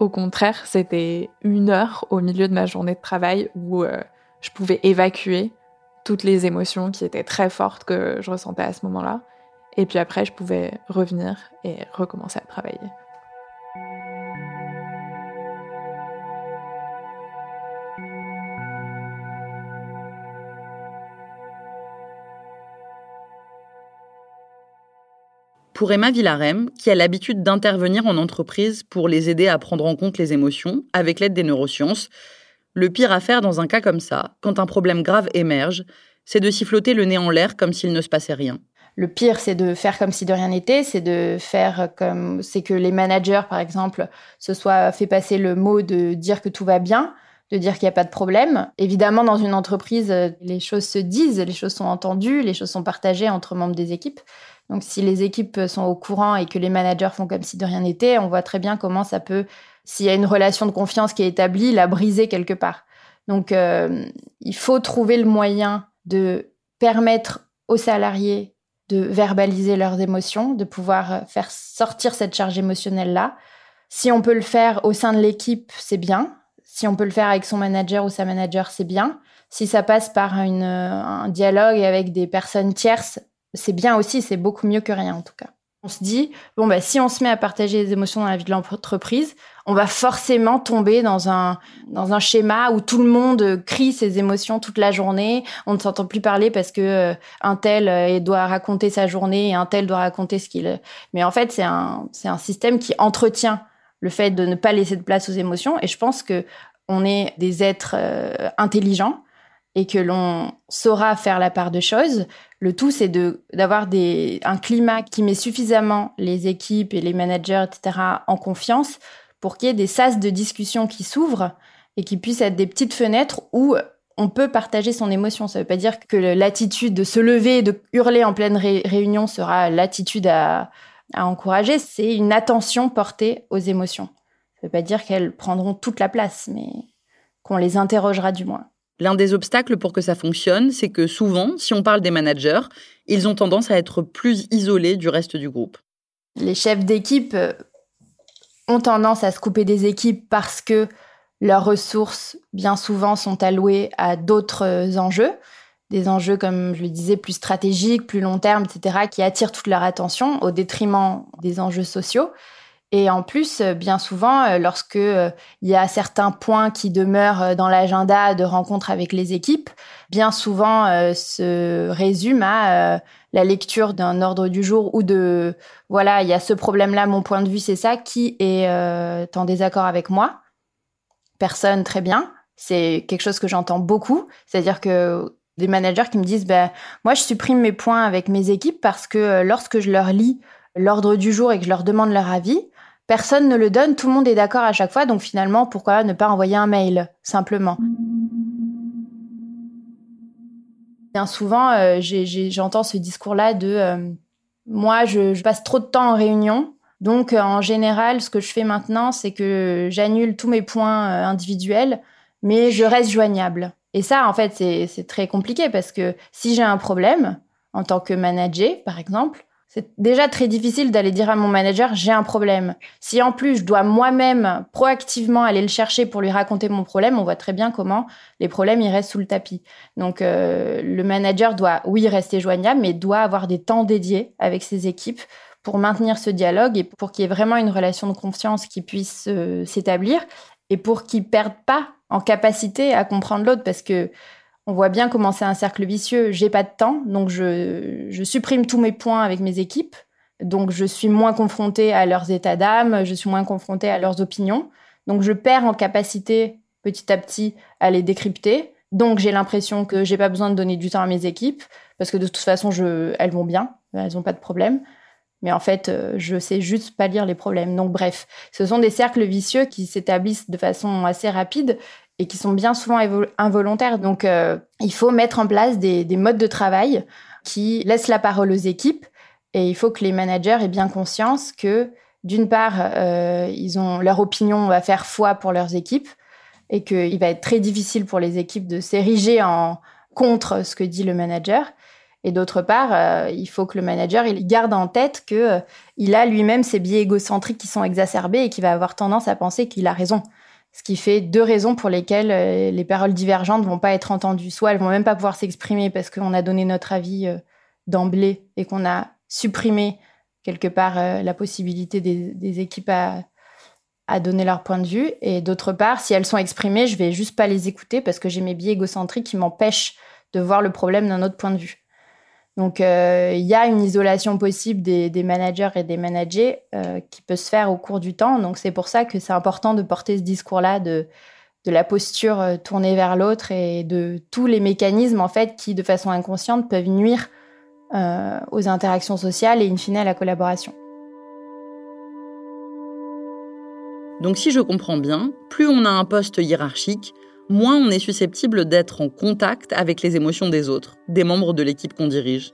Au contraire, c'était une heure au milieu de ma journée de travail où euh, je pouvais évacuer toutes les émotions qui étaient très fortes que je ressentais à ce moment-là. Et puis après, je pouvais revenir et recommencer à travailler. Pour Emma Villarem, qui a l'habitude d'intervenir en entreprise pour les aider à prendre en compte les émotions avec l'aide des neurosciences, le pire à faire dans un cas comme ça, quand un problème grave émerge, c'est de s'y flotter le nez en l'air comme s'il ne se passait rien. Le pire, c'est de faire comme si de rien n'était, c'est de faire comme, c'est que les managers, par exemple, se soient fait passer le mot de dire que tout va bien, de dire qu'il n'y a pas de problème. Évidemment, dans une entreprise, les choses se disent, les choses sont entendues, les choses sont partagées entre membres des équipes. Donc si les équipes sont au courant et que les managers font comme si de rien n'était, on voit très bien comment ça peut, s'il y a une relation de confiance qui est établie, la briser quelque part. Donc euh, il faut trouver le moyen de permettre aux salariés de verbaliser leurs émotions, de pouvoir faire sortir cette charge émotionnelle-là. Si on peut le faire au sein de l'équipe, c'est bien. Si on peut le faire avec son manager ou sa manager, c'est bien. Si ça passe par un dialogue avec des personnes tierces, c'est bien aussi, c'est beaucoup mieux que rien en tout cas. On se dit, bon, bah, si on se met à partager les émotions dans la vie de l'entreprise, on va forcément tomber dans un, dans un schéma où tout le monde crie ses émotions toute la journée. On ne s'entend plus parler parce que euh, un tel euh, doit raconter sa journée et un tel doit raconter ce qu'il. Mais en fait, c'est un, c'est un système qui entretient le fait de ne pas laisser de place aux émotions. Et je pense que on est des êtres euh, intelligents et que l'on saura faire la part de choses. Le tout, c'est d'avoir un climat qui met suffisamment les équipes et les managers, etc., en confiance pour qu'il y ait des sas de discussion qui s'ouvrent et qui puissent être des petites fenêtres où on peut partager son émotion. Ça ne veut pas dire que l'attitude de se lever et de hurler en pleine réunion sera l'attitude à, à encourager. C'est une attention portée aux émotions. Ça ne veut pas dire qu'elles prendront toute la place, mais qu'on les interrogera du moins. L'un des obstacles pour que ça fonctionne, c'est que souvent, si on parle des managers, ils ont tendance à être plus isolés du reste du groupe. Les chefs d'équipe euh, ont tendance à se couper des équipes parce que leurs ressources, bien souvent, sont allouées à d'autres euh, enjeux, des enjeux, comme je le disais, plus stratégiques, plus long terme, etc., qui attirent toute leur attention au détriment des enjeux sociaux. Et en plus, euh, bien souvent, euh, lorsque euh, il y a certains points qui demeurent dans l'agenda de rencontre avec les équipes, bien souvent se résume à la lecture d'un ordre du jour ou de voilà, il y a ce problème-là, mon point de vue c'est ça, qui est en désaccord avec moi Personne, très bien. C'est quelque chose que j'entends beaucoup, c'est-à-dire que des managers qui me disent ben moi je supprime mes points avec mes équipes parce que lorsque je leur lis l'ordre du jour et que je leur demande leur avis, personne ne le donne, tout le monde est d'accord à chaque fois, donc finalement, pourquoi ne pas envoyer un mail, simplement? Bien souvent, euh, j'entends ce discours-là de euh, moi, je, passe trop de temps en réunion, donc euh, en général, ce que je fais maintenant, c'est que j'annule tous mes points individuels, mais je reste joignable. Et ça, en fait, c'est très compliqué parce que si j'ai un problème, en tant que manager, par exemple, c'est déjà très difficile d'aller dire à mon manager j'ai un problème. Si en plus je dois moi-même proactivement aller le chercher pour lui raconter mon problème, on voit très bien comment les problèmes ils restent sous le tapis. Donc euh, le manager doit oui rester joignable, mais doit avoir des temps dédiés avec ses équipes pour maintenir ce dialogue et pour qu'il y ait vraiment une relation de confiance qui puisse euh, s'établir et pour qu'ils perdent pas en capacité à comprendre l'autre parce que on voit bien comment c'est un cercle vicieux. J'ai pas de temps, donc je, supprime tous mes points avec mes équipes. Donc je suis moins confrontée à leurs états d'âme, je suis moins confrontée à leurs opinions. Donc je perds en capacité petit à petit à les décrypter. Donc j'ai l'impression que j'ai pas besoin de donner du temps à mes équipes parce que de toute façon elles vont bien, elles ont pas de problème. Mais en fait, euh, je sais juste pas lire les problèmes. Donc bref, ce sont des cercles vicieux qui s'établissent de façon assez rapide et qui sont bien souvent involontaires. Donc, euh, il faut mettre en place des, modes de travail qui laissent la parole aux équipes et il faut que les managers aient bien conscience que, d'une part, euh, ils ont leur opinion va faire foi pour leurs équipes et qu'il va être très difficile pour les équipes de s'ériger en contre ce que dit le manager. Et d'autre part, euh, il faut que le manager garde en tête que il a lui-même ses biais égocentriques qui sont exacerbés et qu'il va avoir tendance à penser qu'il a raison. Ce qui fait deux raisons pour lesquelles euh, les paroles divergentes vont pas être entendues. Soit elles vont même pas pouvoir s'exprimer parce qu'on a donné notre avis euh, d'emblée et qu'on a supprimé quelque part euh, la possibilité des, équipes à, donner leur point de vue. Et d'autre part, si elles sont exprimées, je vais juste pas les écouter parce que j'ai mes biais égocentriques qui m'empêchent de voir le problème d'un autre point de vue. Donc, euh, il y a une isolation possible des, managers et des managers euh, qui peut se faire au cours du temps. Donc, c'est pour ça que c'est important de porter ce discours-là de, de la posture euh, tournée vers l'autre et de tous les mécanismes, en fait, qui, de façon inconsciente, peuvent nuire aux interactions sociales et, in fine, à la collaboration. Donc, si je comprends bien, plus on a un poste hiérarchique, moins on est susceptible d'être en contact avec les émotions des autres, des membres de l'équipe qu'on dirige.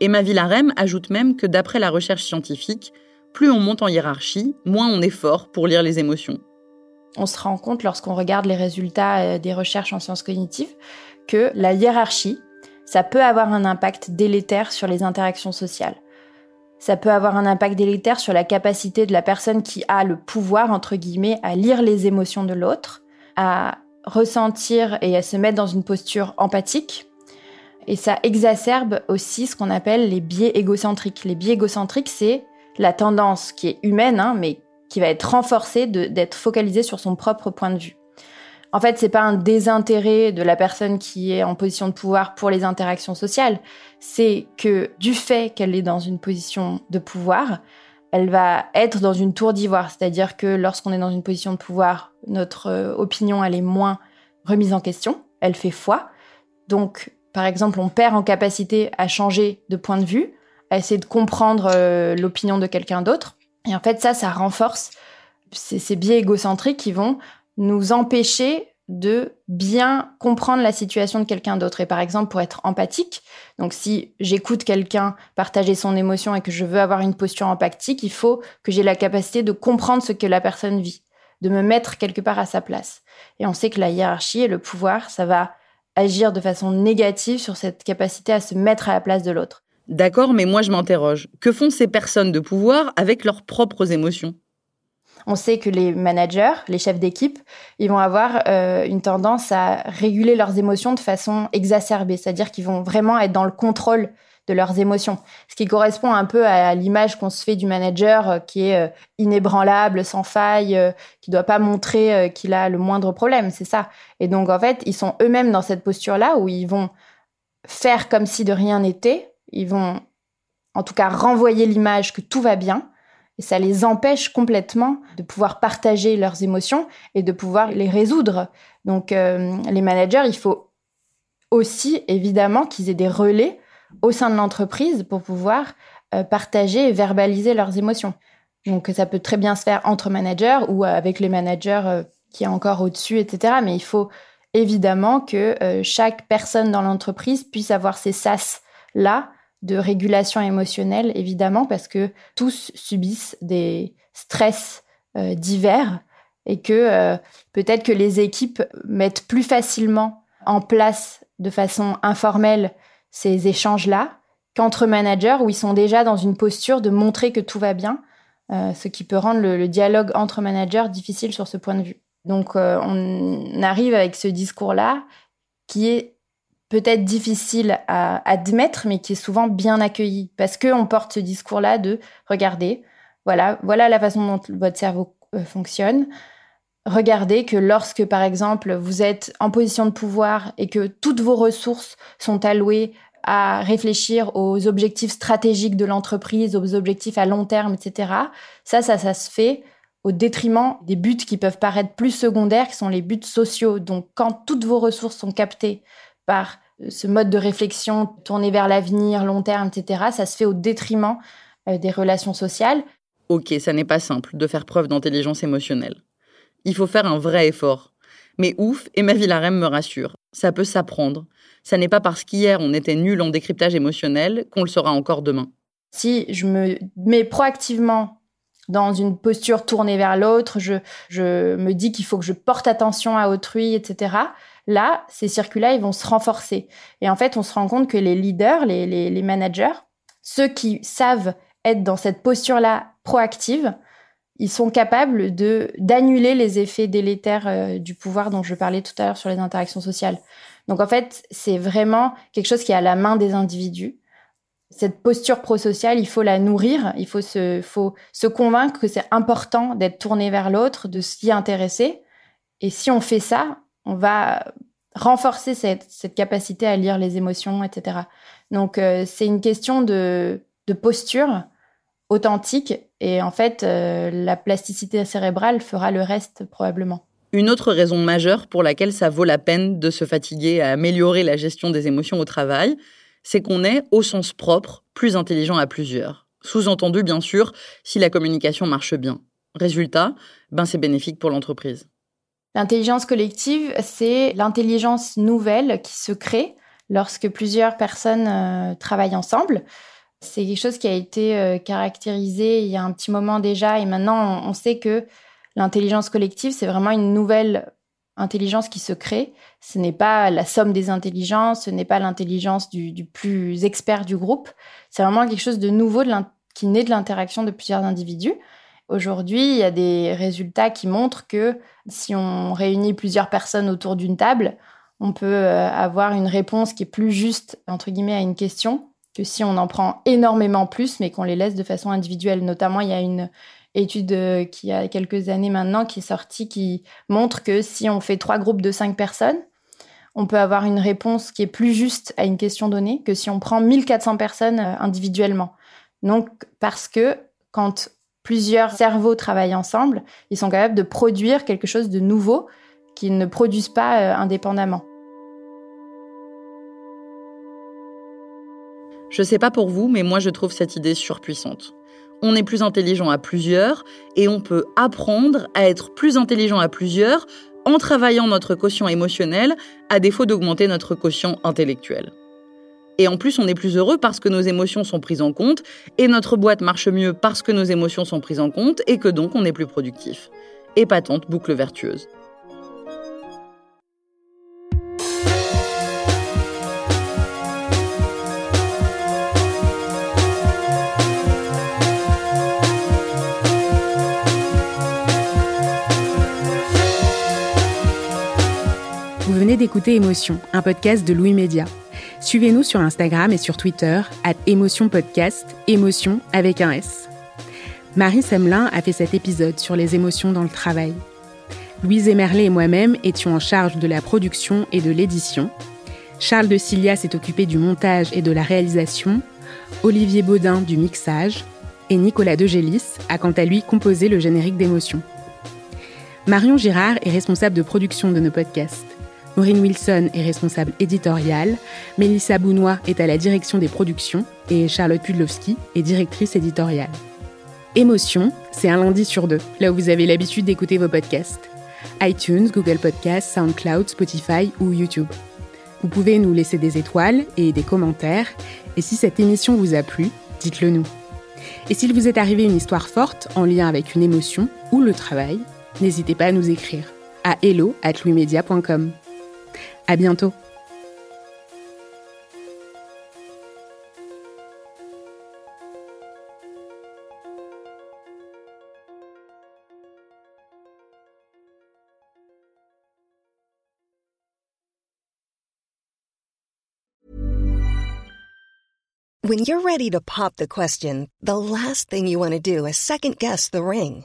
Emma Villarem ajoute même que d'après la recherche scientifique, plus on monte en hiérarchie, moins on est fort pour lire les émotions. On se rend compte lorsqu'on regarde les résultats euh, des recherches en sciences cognitives que la hiérarchie ça peut avoir un impact délétère sur les interactions sociales. Ça peut avoir un impact délétère sur la capacité de la personne qui a le pouvoir, entre guillemets, à lire les émotions de l'autre, à ressentir et à se mettre dans une posture empathique. Et ça exacerbe aussi ce qu'on appelle les biais égocentriques. Les biais égocentriques, c'est la tendance qui est humaine, hein, mais qui va être renforcée d'être focalisée sur son propre point de vue. En fait, c'est pas un désintérêt de la personne qui est en position de pouvoir pour les interactions sociales. C'est que du fait qu'elle est dans une position de pouvoir, elle va être dans une tour d'ivoire. C'est-à-dire que lorsqu'on est dans une position de pouvoir, notre euh, opinion, elle est moins remise en question. Elle fait foi. Donc, par exemple, on perd en capacité à changer de point de vue, à essayer de comprendre euh, l'opinion de quelqu'un d'autre. Et en fait, ça, ça renforce ces biais égocentriques qui vont nous empêcher de bien comprendre la situation de quelqu'un d'autre. Et par exemple, pour être empathique, donc si j'écoute quelqu'un partager son émotion et que je veux avoir une posture empathique, il faut que j'ai la capacité de comprendre ce que la personne vit, de me mettre quelque part à sa place. Et on sait que la hiérarchie et le pouvoir, ça va agir de façon négative sur cette capacité à se mettre à la place de l'autre. D'accord, mais moi je m'interroge. Que font ces personnes de pouvoir avec leurs propres émotions? On sait que les managers, les chefs d'équipe, ils vont avoir euh, une tendance à réguler leurs émotions de façon exacerbée, c'est-à-dire qu'ils vont vraiment être dans le contrôle de leurs émotions, ce qui correspond un peu à l'image qu'on se fait du manager euh, qui est euh, inébranlable, sans faille, qui doit pas montrer qu'il a le moindre problème, c'est ça. Et donc en fait, ils sont eux-mêmes dans cette posture-là où ils vont faire comme si de rien n'était, ils vont en tout cas renvoyer l'image que tout va bien, et ça les empêche complètement de pouvoir partager leurs émotions et de pouvoir les résoudre. Donc euh, les managers, il faut aussi évidemment qu'ils aient des relais au sein de l'entreprise pour pouvoir euh, partager et verbaliser leurs émotions. Donc ça peut très bien se faire entre managers ou avec les managers euh, qui est encore au-dessus, etc. Mais il faut évidemment que chaque personne dans l'entreprise puisse avoir ces sas là de régulation émotionnelle, évidemment, parce que tous subissent des stress euh, divers et que euh, peut-être que les équipes mettent plus facilement en place de façon informelle ces échanges-là qu'entre managers où ils sont déjà dans une posture de montrer que tout va bien, euh, ce qui peut rendre le, dialogue entre managers difficile sur ce point de vue. Donc on arrive avec ce discours-là qui est peut-être difficile à admettre, mais qui est souvent bien accueilli. Parce qu'on porte ce discours-là de regardez, voilà, voilà la façon dont votre cerveau euh, fonctionne. Regardez que lorsque, par exemple, vous êtes en position de pouvoir et que toutes vos ressources sont allouées à réfléchir aux objectifs stratégiques de l'entreprise, aux objectifs à long terme, etc. Ça, ça, ça se fait au détriment des buts qui peuvent paraître plus secondaires, qui sont les buts sociaux. Donc, quand toutes vos ressources sont captées par ce mode de réflexion tourné vers l'avenir, long terme, etc., ça se fait au détriment euh, des relations sociales. Ok, ça n'est pas simple de faire preuve d'intelligence émotionnelle. Il faut faire un vrai effort. Mais ouf, Emma Villarem me rassure, ça peut s'apprendre. Ça n'est pas parce qu'hier on était nul en décryptage émotionnel qu'on le sera encore demain. Si je me mets proactivement dans une posture tournée vers l'autre, je, je me dis qu'il faut que je porte attention à autrui, etc. Là, ces circuits-là, ils vont se renforcer. Et en fait, on se rend compte que les leaders, les, managers, ceux qui savent être dans cette posture-là proactive, ils sont capables de d'annuler les effets délétères euh, du pouvoir dont je parlais tout à l'heure sur les interactions sociales. Donc en fait, c'est vraiment quelque chose qui est à la main des individus. Cette posture prosociale, il faut la nourrir, il faut se, faut se convaincre que c'est important d'être tourné vers l'autre, de s'y intéresser. Et si on fait ça, on va renforcer cette, capacité à lire les émotions, etc. Donc euh, c'est une question de, posture authentique et en fait euh, la plasticité cérébrale fera le reste probablement. Une autre raison majeure pour laquelle ça vaut la peine de se fatiguer à améliorer la gestion des émotions au travail, c'est qu'on est, au sens propre, plus intelligent à plusieurs. Sous-entendu, bien sûr, si la communication marche bien. Résultat, ben c'est bénéfique pour l'entreprise. L'intelligence collective, c'est l'intelligence nouvelle qui se crée lorsque plusieurs personnes euh, travaillent ensemble. C'est quelque chose qui a été euh, caractérisé il y a un petit moment déjà et maintenant on, sait que l'intelligence collective, c'est vraiment une nouvelle intelligence qui se crée. Ce n'est pas la somme des intelligences, ce n'est pas l'intelligence du, plus expert du groupe. C'est vraiment quelque chose de nouveau qui naît de l'interaction de plusieurs individus. Aujourd'hui, il y a des résultats qui montrent que si on réunit plusieurs personnes autour d'une table, on peut euh, avoir une réponse qui est plus juste, entre guillemets, à une question que si on en prend énormément plus, mais qu'on les laisse de façon individuelle. Notamment, il y a une étude euh, qui a quelques années maintenant qui est sortie qui montre que si on fait trois groupes de cinq personnes, on peut avoir une réponse qui est plus juste à une question donnée que si on prend 1400 personnes euh, individuellement. Donc, parce que quand plusieurs cerveaux travaillent ensemble, ils sont capables de produire quelque chose de nouveau qu'ils ne produisent pas euh, indépendamment. Je sais pas pour vous, mais moi je trouve cette idée surpuissante. On est plus intelligent à plusieurs et on peut apprendre à être plus intelligent à plusieurs en travaillant notre quotient émotionnel à défaut d'augmenter notre quotient intellectuel. Et en plus, on est plus heureux parce que nos émotions sont prises en compte, et notre boîte marche mieux parce que nos émotions sont prises en compte, et que donc on est plus productif. Épatante boucle vertueuse. D'écouter Émotion, un podcast de Louis Média. Suivez-nous sur Instagram et sur Twitter, at Émotion Podcast, émotion avec un S. Marie Semelin a fait cet épisode sur les émotions dans le travail. Louise Emerlet et moi-même étions en charge de la production et de l'édition. Charles de Cilia s'est occupé du montage et de la réalisation. Olivier Baudin du mixage. Et Nicolas Degélis a quant à lui composé le générique d'émotion. Marion Girard est responsable de production de nos podcasts. Maureen Wilson est responsable éditoriale, Mélissa Bounois est à la direction des productions et Charlotte Pudlowski est directrice éditoriale. Émotion, c'est un lundi sur deux, là où vous avez l'habitude d'écouter vos podcasts. iTunes, Google Podcasts, SoundCloud, Spotify ou YouTube. Vous pouvez nous laisser des étoiles et des commentaires, et si cette émission vous a plu, dites-le nous. Et s'il vous est arrivé une histoire forte en lien avec une émotion ou le travail, n'hésitez pas à nous écrire à hello@louismedia.com. À bientôt. When you're ready to pop the question, the last thing you want to do is second guess the ring.